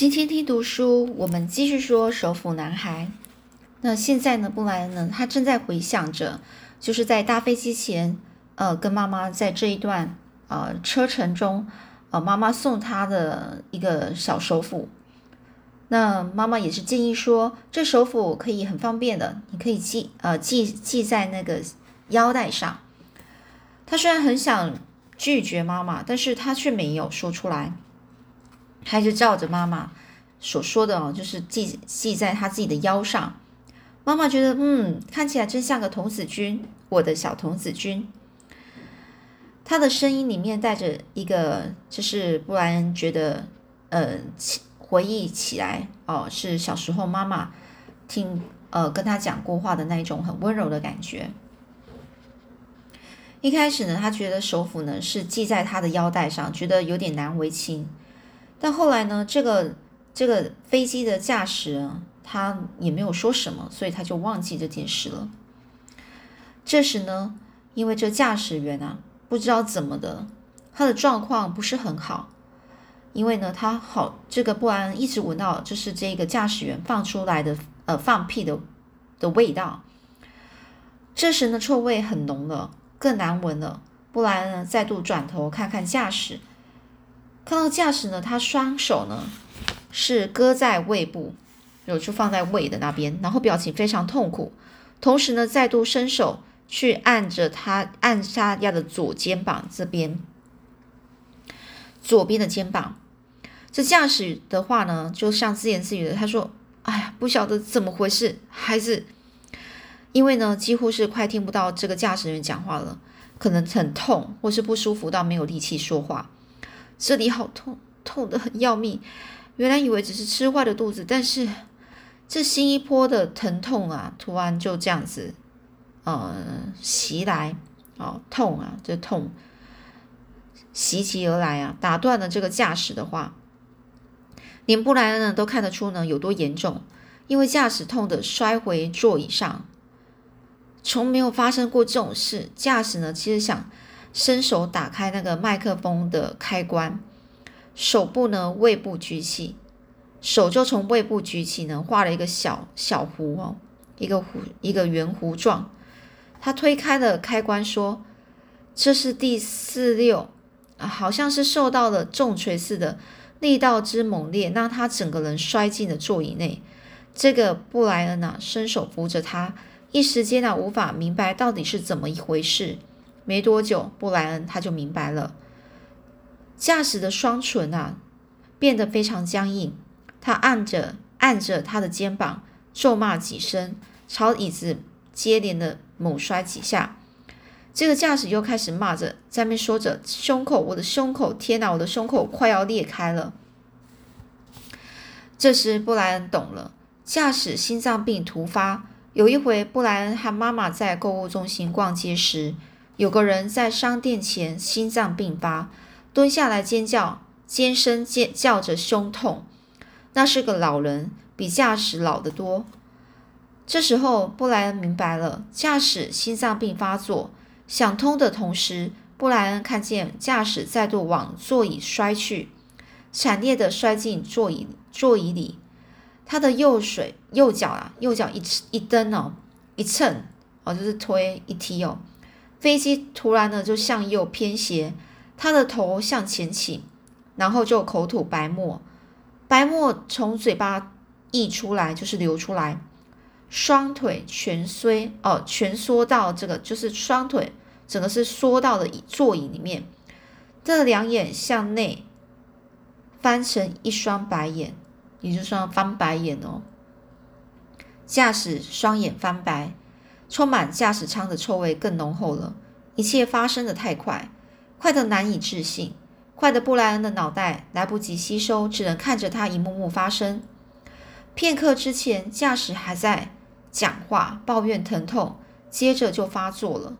今天听读书，我们继续说首府男孩。那现在呢，布莱恩呢，他正在回想着，就是在搭飞机前，呃，跟妈妈在这一段呃车程中，呃，妈妈送他的一个小手斧。那妈妈也是建议说，这手斧可以很方便的，你可以系呃系系在那个腰带上。他虽然很想拒绝妈妈，但是他却没有说出来。还是照着妈妈所说的哦，就是系系在他自己的腰上。妈妈觉得，嗯，看起来真像个童子军，我的小童子军。他的声音里面带着一个，就是布莱恩觉得，呃，回忆起来哦，是小时候妈妈听呃跟他讲过话的那一种很温柔的感觉。一开始呢，他觉得手斧呢是系在他的腰带上，觉得有点难为情。但后来呢，这个这个飞机的驾驶他也没有说什么，所以他就忘记这件事了。这时呢，因为这驾驶员啊，不知道怎么的，他的状况不是很好，因为呢，他好这个布安一直闻到就是这个驾驶员放出来的呃放屁的的味道。这时呢，臭味很浓了，更难闻了。布莱恩呢，再度转头看看驾驶。看到驾驶呢，他双手呢是搁在胃部，有就放在胃的那边，然后表情非常痛苦，同时呢再度伸手去按着他按下压的左肩膀这边，左边的肩膀。这驾驶的话呢，就像自言自语的，他说：“哎呀，不晓得怎么回事，孩子因为呢，几乎是快听不到这个驾驶员讲话了，可能很痛或是不舒服到没有力气说话。”这里好痛，痛得很要命。原来以为只是吃坏的肚子，但是这新一波的疼痛啊，突然就这样子，呃，袭来，哦，痛啊，这痛袭击而来啊，打断了这个驾驶的话，连布莱恩呢都看得出呢有多严重，因为驾驶痛的摔回座椅上，从没有发生过这种事。驾驶呢其实想。伸手打开那个麦克风的开关，手部呢胃部举起，手就从胃部举起呢，画了一个小小弧哦，一个弧一个圆弧状。他推开了开关，说：“这是第四六啊，好像是受到了重锤似的，力道之猛烈，让他整个人摔进了座椅内。这个布莱恩啊，伸手扶着他，一时间啊，无法明白到底是怎么一回事。”没多久，布莱恩他就明白了，驾驶的双唇啊变得非常僵硬。他按着按着他的肩膀，咒骂几声，朝椅子接连的猛摔几下。这个驾驶又开始骂着，在面说着：“胸口，我的胸口！天哪，我的胸口快要裂开了！”这时，布莱恩懂了，驾驶心脏病突发。有一回，布莱恩和妈妈在购物中心逛街时。有个人在商店前心脏病发，蹲下来尖叫，尖声尖叫着胸痛。那是个老人，比驾驶老得多。这时候，布莱恩明白了，驾驶心脏病发作。想通的同时，布莱恩看见驾驶再度往座椅摔去，惨烈的摔进座椅座椅里。他的右水右脚啊，右脚一一蹬哦，一蹭哦，就是推一踢哦。飞机突然呢就向右偏斜，他的头向前倾，然后就口吐白沫，白沫从嘴巴溢出来，就是流出来，双腿蜷缩哦，蜷缩到这个就是双腿整个是缩到了座椅里面，这两眼向内翻成一双白眼，也就是说翻白眼哦，驾驶双眼翻白。充满驾驶舱的臭味更浓厚了。一切发生的太快，快得难以置信，快得布莱恩的脑袋来不及吸收，只能看着它一幕幕发生。片刻之前，驾驶还在讲话抱怨疼痛，接着就发作了，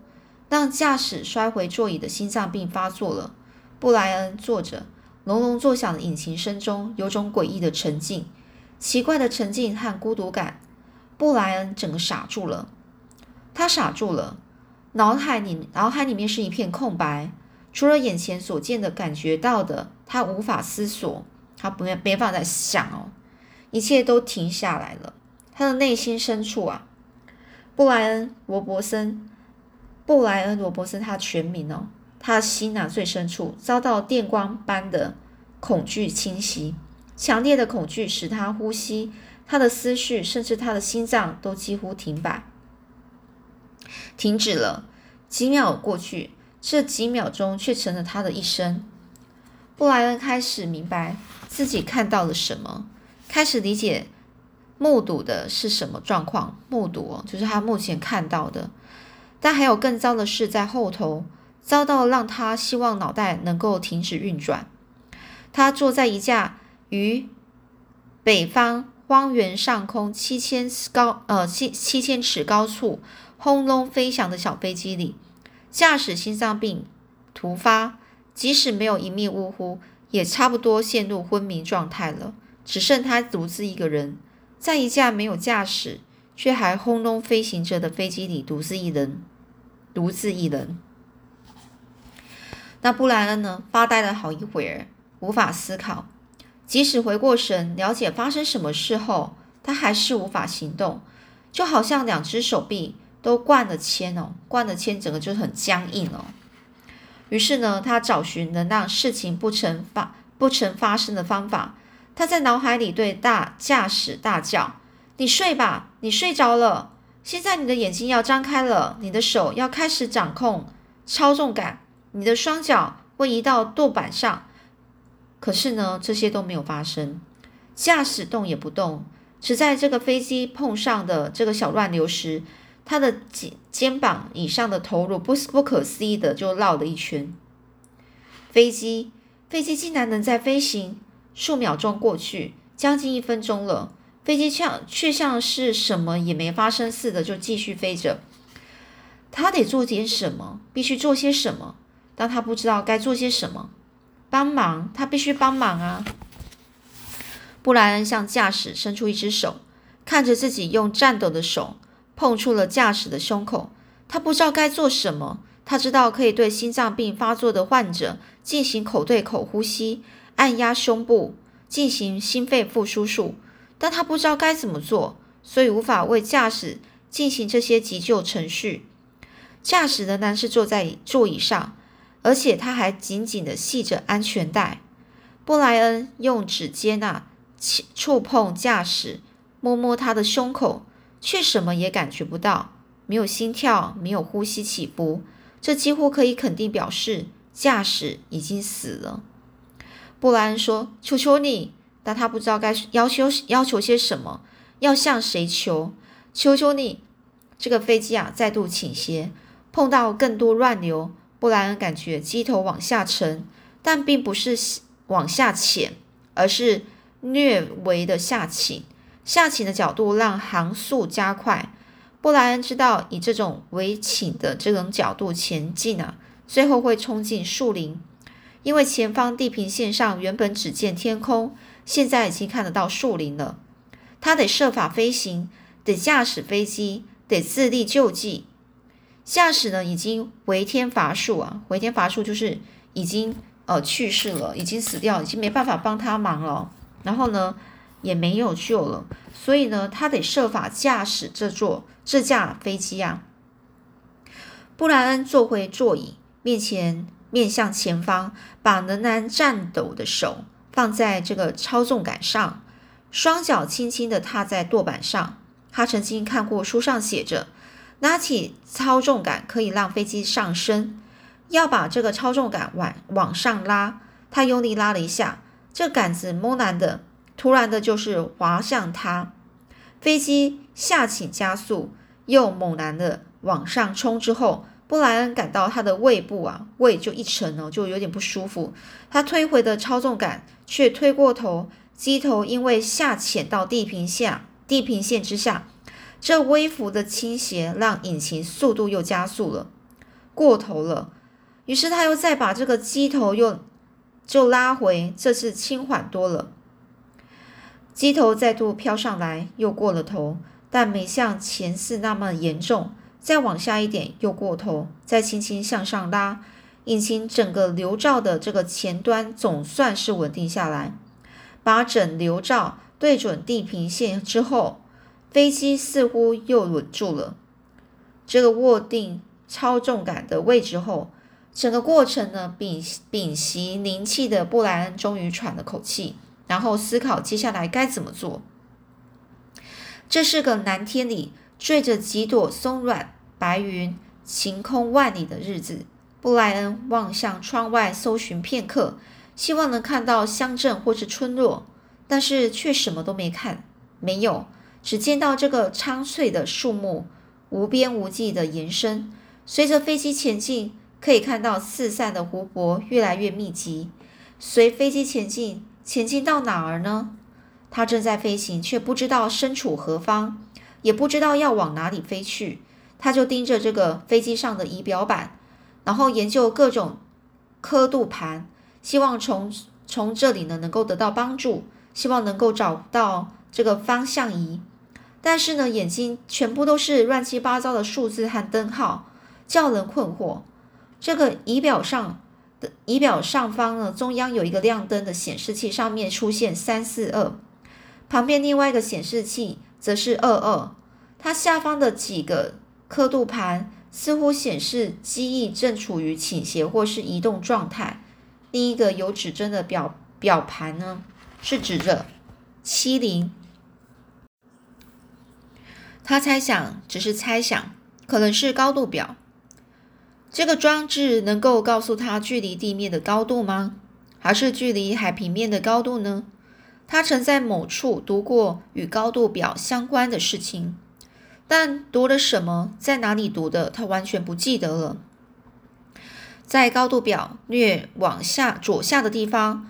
让驾驶摔回座椅的心脏病发作了。布莱恩坐着，隆隆作响的引擎声中有种诡异的沉静，奇怪的沉静和孤独感。布莱恩整个傻住了。他傻住了，脑海里脑海里面是一片空白，除了眼前所见的、感觉到的，他无法思索。他不没办法再想哦，一切都停下来了。他的内心深处啊，布莱恩·罗伯森，布莱恩·罗伯森，他全名哦，他的心呐最深处遭到电光般的恐惧侵袭，强烈的恐惧使他呼吸，他的思绪，甚至他的心脏都几乎停摆，停止了。几秒过去，这几秒钟却成了他的一生。布莱恩开始明白自己看到了什么，开始理解目睹的是什么状况。目睹，就是他目前看到的。但还有更糟的事在后头，遭到让他希望脑袋能够停止运转。他坐在一架于北方荒原上空七千高呃七七千尺高处轰隆飞翔的小飞机里，驾驶心脏病突发。即使没有一命呜呼，也差不多陷入昏迷状态了。只剩他独自一个人，在一架没有驾驶却还轰隆飞行着的飞机里，独自一人，独自一人。那布莱恩呢？发呆了好一会儿，无法思考。即使回过神，了解发生什么事后，他还是无法行动，就好像两只手臂都灌了铅哦，灌了铅，整个就很僵硬哦。于是呢，他找寻能让事情不成发不成发生的方法。他在脑海里对大驾驶大叫：“你睡吧，你睡着了。现在你的眼睛要张开了，你的手要开始掌控操纵杆，你的双脚会移到舵板上。”可是呢，这些都没有发生。驾驶动也不动，只在这个飞机碰上的这个小乱流时。他的肩肩膀以上的头颅不不可思议的就绕了一圈。飞机飞机竟然能在飞行数秒钟过去，将近一分钟了，飞机像却像是什么也没发生似的就继续飞着。他得做点什么，必须做些什么，但他不知道该做些什么。帮忙，他必须帮忙啊！布莱恩向驾驶伸出一只手，看着自己用颤抖的手。碰触了驾驶的胸口，他不知道该做什么。他知道可以对心脏病发作的患者进行口对口呼吸，按压胸部进行心肺复苏术，但他不知道该怎么做，所以无法为驾驶进行这些急救程序。驾驶仍然是坐在座椅上，而且他还紧紧的系着安全带。布莱恩用指尖啊触碰驾驶，摸摸他的胸口。却什么也感觉不到，没有心跳，没有呼吸起伏，这几乎可以肯定表示驾驶已经死了。布莱恩说：“求求你！”但他不知道该要求要求些什么，要向谁求？求求你！这个飞机啊，再度倾斜，碰到更多乱流。布莱恩感觉机头往下沉，但并不是往下潜，而是略微的下倾。下倾的角度让航速加快。布莱恩知道，以这种微倾的这种角度前进啊，最后会冲进树林。因为前方地平线上原本只见天空，现在已经看得到树林了。他得设法飞行，得驾驶飞机，得自力救济。驾驶呢，已经回天乏术啊！回天乏术就是已经呃去世了，已经死掉，已经没办法帮他忙了。然后呢？也没有救了，所以呢，他得设法驾驶这座这架飞机啊。布莱恩坐回座椅，面前面向前方，把仍然颤抖的手放在这个操纵杆上，双脚轻轻的踏在舵板上。他曾经看过书上写着，拿起操纵杆可以让飞机上升。要把这个操纵杆往往上拉，他用力拉了一下，这杆子猛然的。突然的，就是滑向他，飞机下倾加速，又猛然的往上冲。之后，布莱恩感到他的胃部啊，胃就一沉哦，就有点不舒服。他推回的操纵杆却推过头，机头因为下潜到地平线地平线之下，这微幅的倾斜让引擎速度又加速了，过头了。于是他又再把这个机头又就拉回，这次轻缓多了。机头再度飘上来，又过了头，但没像前次那么严重。再往下一点，又过头，再轻轻向上拉，引擎整个流罩的这个前端总算是稳定下来。把整流罩对准地平线之后，飞机似乎又稳住了。这个握定超重杆的位置后，整个过程呢，屏屏息凝气的布莱恩终于喘了口气，然后思考接下来该怎么做。这是个蓝天里缀着几朵松软白云、晴空万里的日子。布莱恩望向窗外，搜寻片刻，希望能看到乡镇或是村落，但是却什么都没看，没有，只见到这个苍翠的树木无边无际的延伸。随着飞机前进，可以看到四散的湖泊越来越密集。随飞机前进，前进到哪儿呢？他正在飞行，却不知道身处何方，也不知道要往哪里飞去。他就盯着这个飞机上的仪表板。然后研究各种刻度盘，希望从从这里呢能够得到帮助，希望能够找到这个方向仪。但是呢，眼睛全部都是乱七八糟的数字和灯号，叫人困惑。这个仪表上仪表上方呢，中央有一个亮灯的显示器，上面出现三四二，旁边另外一个显示器则是二二，它下方的几个刻度盘。似乎显示机翼正处于倾斜或是移动状态。另一个有指针的表表盘呢，是指着七零。他猜想，只是猜想，可能是高度表。这个装置能够告诉他距离地面的高度吗？还是距离海平面的高度呢？他曾在某处读过与高度表相关的事情。但读了什么，在哪里读的，他完全不记得了。在高度表略往下左下的地方，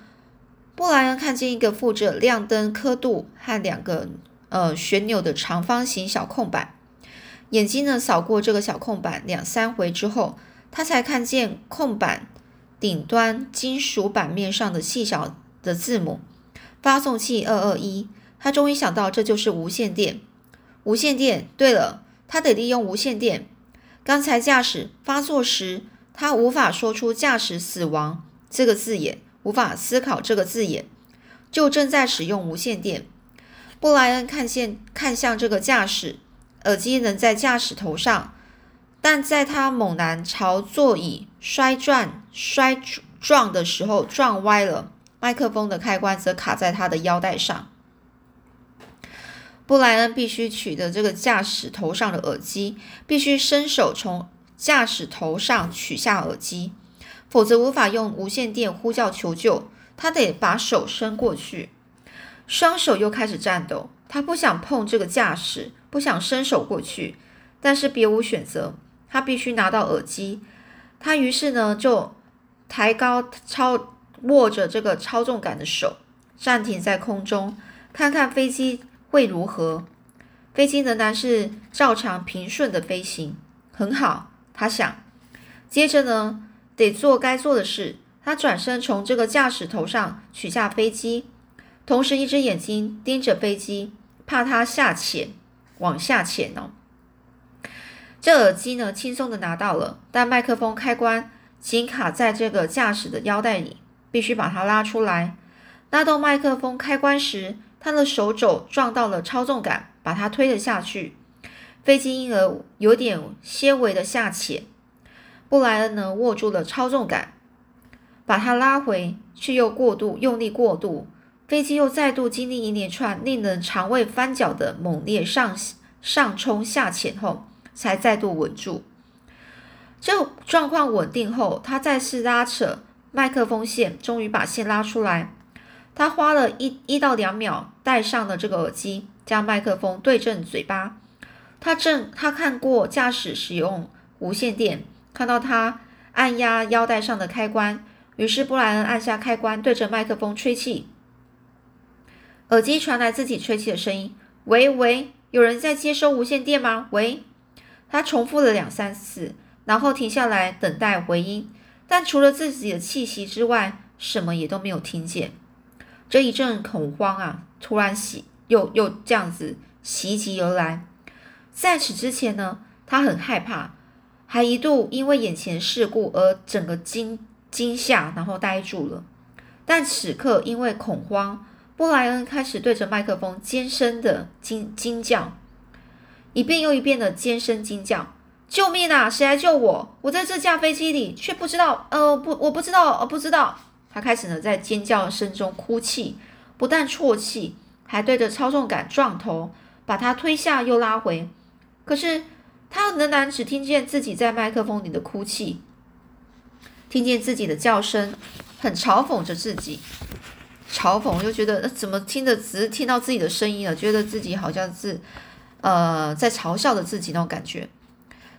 布莱恩看见一个附着亮灯刻度和两个呃旋钮的长方形小空板。眼睛呢扫过这个小空板两三回之后，他才看见空板顶端金属板面上的细小的字母“发送器二二一”。他终于想到，这就是无线电。无线电。对了，他得利用无线电。刚才驾驶发作时，他无法说出“驾驶死亡”这个字眼，无法思考这个字眼，就正在使用无线电。布莱恩看见看向这个驾驶，耳机能在驾驶头上，但在他猛然朝座椅摔转摔撞的时候撞歪了，麦克风的开关则卡在他的腰带上。布莱恩必须取得这个驾驶头上的耳机，必须伸手从驾驶头上取下耳机，否则无法用无线电呼叫求救。他得把手伸过去，双手又开始颤抖。他不想碰这个驾驶，不想伸手过去，但是别无选择，他必须拿到耳机。他于是呢，就抬高操握着这个操纵杆的手，暂停在空中，看看飞机。会如何？飞机仍然是照常平顺的飞行，很好。他想，接着呢，得做该做的事。他转身从这个驾驶头上取下飞机，同时一只眼睛盯着飞机，怕它下潜，往下潜哦。这耳机呢，轻松的拿到了，但麦克风开关紧卡在这个驾驶的腰带里，必须把它拉出来。拉动麦克风开关时。他的手肘撞到了操纵杆，把他推了下去。飞机因而有点些微的下潜。布莱恩呢，握住了操纵杆，把它拉回，却又过度用力过度。飞机又再度经历一连串令人肠胃翻搅的猛烈上上冲下潜后，才再度稳住。这状况稳定后，他再次拉扯麦克风线，终于把线拉出来。他花了一一到两秒戴上了这个耳机，将麦克风对正嘴巴。他正他看过驾驶使用无线电，看到他按压腰带上的开关，于是布莱恩按下开关，对着麦克风吹气。耳机传来自己吹气的声音：“喂喂，有人在接收无线电吗？”“喂。”他重复了两三次，然后停下来等待回音，但除了自己的气息之外，什么也都没有听见。这一阵恐慌啊，突然袭又又这样子袭击而来。在此之前呢，他很害怕，还一度因为眼前事故而整个惊惊吓，然后呆住了。但此刻因为恐慌，布莱恩开始对着麦克风尖声的惊惊叫，一遍又一遍的尖声惊叫：“救命啊！谁来救我？我在这架飞机里，却不知道……呃，不，我不知道，呃，不知道。”他开始呢，在尖叫声中哭泣，不但啜泣，还对着操纵杆撞头，把他推下又拉回。可是他仍然只听见自己在麦克风里的哭泣，听见自己的叫声，很嘲讽着自己。嘲讽，就觉得怎么听着只是听到自己的声音了，觉得自己好像是呃在嘲笑着自己那种感觉。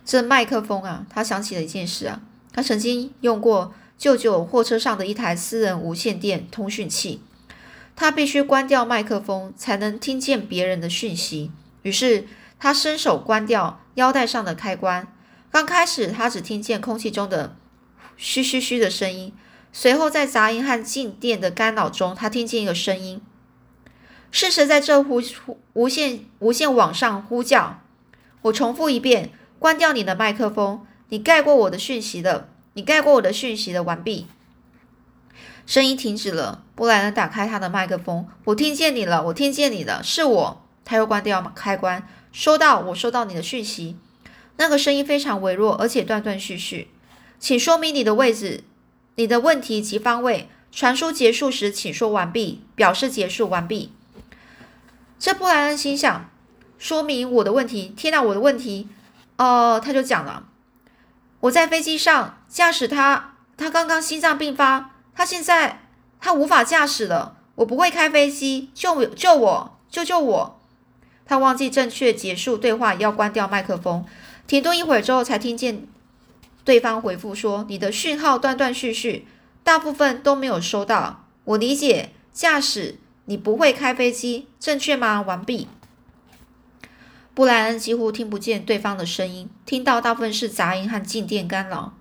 这麦克风啊，他想起了一件事啊，他曾经用过舅舅货车上的一台私人无线电通讯器，他必须关掉麦克风才能听见别人的讯息。于是他伸手关掉腰带上的开关，刚开始他只听见空气中的嘘嘘嘘的声音。随后，在杂音和静电的干扰中，他听见一个声音，是谁在这呼呼无线无线网上呼叫？我重复一遍：关掉你的麦克风！你盖过我的讯息的，你盖过我的讯息的。完毕。声音停止了。布莱恩打开他的麦克风：“我听见你了，我听见你了，是我。”他又关掉开关：“收到，我收到你的讯息。”那个声音非常微弱，而且断断续续。请说明你的位置。你的问题及方位。传输结束时，请说完毕，表示结束完毕。这布莱恩心想：说明我的问题。天哪，我的问题！哦，他就讲了：我在飞机上驾驶他，他刚刚心脏病发，他现在他无法驾驶了。我不会开飞机，救我救我，救救我！他忘记正确结束对话，要关掉麦克风。停顿一会儿之后，才听见。对方回复说：“你的讯号断断续续，大部分都没有收到。我理解驾驶，你不会开飞机，正确吗？”完毕。布莱恩几乎听不见对方的声音，听到大部分是杂音和静电干扰。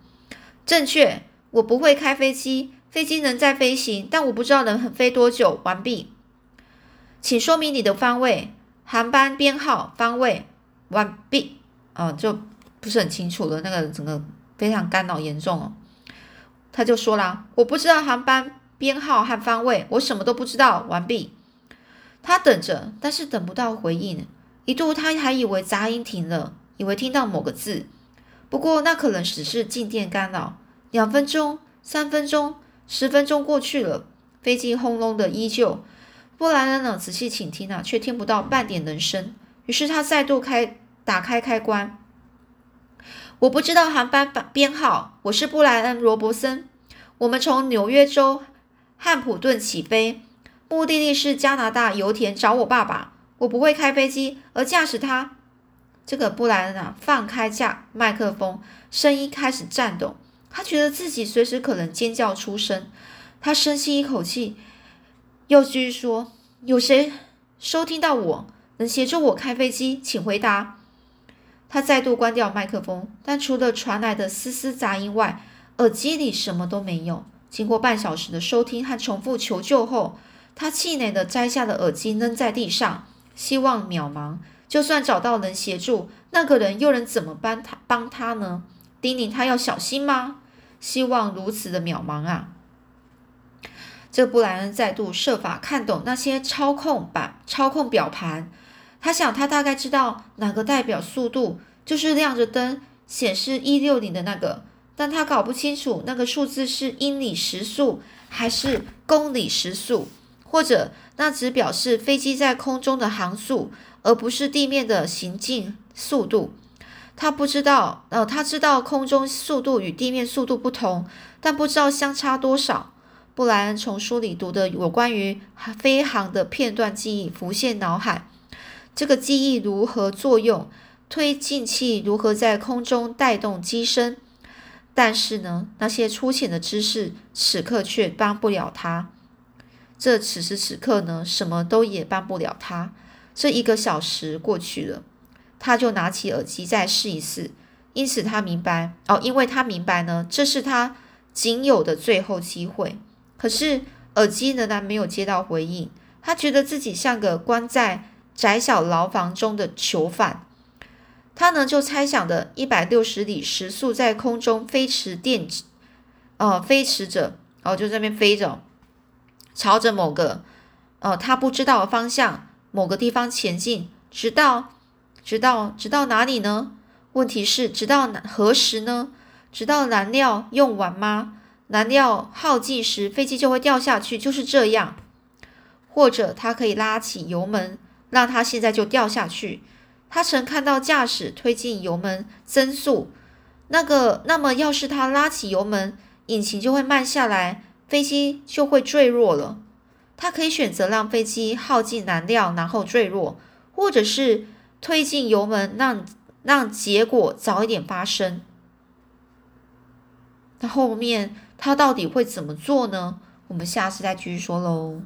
正确，我不会开飞机，飞机能在飞行，但我不知道能飞多久。完毕。请说明你的方位、航班编号、方位。完毕。啊，就不是很清楚了，那个整个。非常干扰严重哦，他就说啦：“我不知道航班编号和方位，我什么都不知道。”完毕。他等着，但是等不到回应。一度他还以为杂音停了，以为听到某个字。不过那可能只是静电干扰。两分钟、三分钟、十分钟过去了，飞机轰隆的依旧。布莱恩呢，仔细倾听啊，却听不到半点人声。于是他再度开打开开关。我不知道航班编号。我是布莱恩·罗伯森。我们从纽约州汉普顿起飞，目的地是加拿大油田找我爸爸。我不会开飞机，而驾驶它。这个布莱恩啊，放开架麦克风，声音开始颤抖。他觉得自己随时可能尖叫出声。他深吸一口气，又继续说：“有谁收听到我？能协助我开飞机？请回答。”他再度关掉麦克风，但除了传来的丝丝杂音外，耳机里什么都没有。经过半小时的收听和重复求救后，他气馁地摘下了耳机，扔在地上，希望渺茫。就算找到人协助，那个人又能怎么帮他帮他呢？叮咛他要小心吗？希望如此的渺茫啊！这布莱恩再度设法看懂那些操控板、操控表盘。他想，他大概知道哪个代表速度，就是亮着灯显示一六零的那个，但他搞不清楚那个数字是英里时速还是公里时速，或者那只表示飞机在空中的航速，而不是地面的行进速度。他不知道，呃，他知道空中速度与地面速度不同，但不知道相差多少。布莱恩从书里读的有关于飞航的片段记忆浮现脑海。这个记忆如何作用？推进器如何在空中带动机身？但是呢，那些粗浅的知识此刻却帮不了他。这此时此刻呢，什么都也帮不了他。这一个小时过去了，他就拿起耳机再试一试。因此他明白哦，因为他明白呢，这是他仅有的最后机会。可是耳机仍然没有接到回应，他觉得自己像个关在。窄小牢房中的囚犯，他呢就猜想的一百六十里时速在空中飞驰电，呃，飞驰着，哦，就这边飞着，朝着某个呃，他不知道的方向，某个地方前进，直到，直到，直到哪里呢？问题是，直到何时呢？直到燃料用完吗？燃料耗尽时，飞机就会掉下去，就是这样。或者，他可以拉起油门，让它现在就掉下去。他曾看到驾驶推进油门增速，那个，那么要是他拉起油门，引擎就会慢下来，飞机就会坠落了。他可以选择让飞机耗尽燃料，然后坠落，或者是推进油门，让让结果早一点发生。那后面他到底会怎么做呢？我们下次再继续说喽。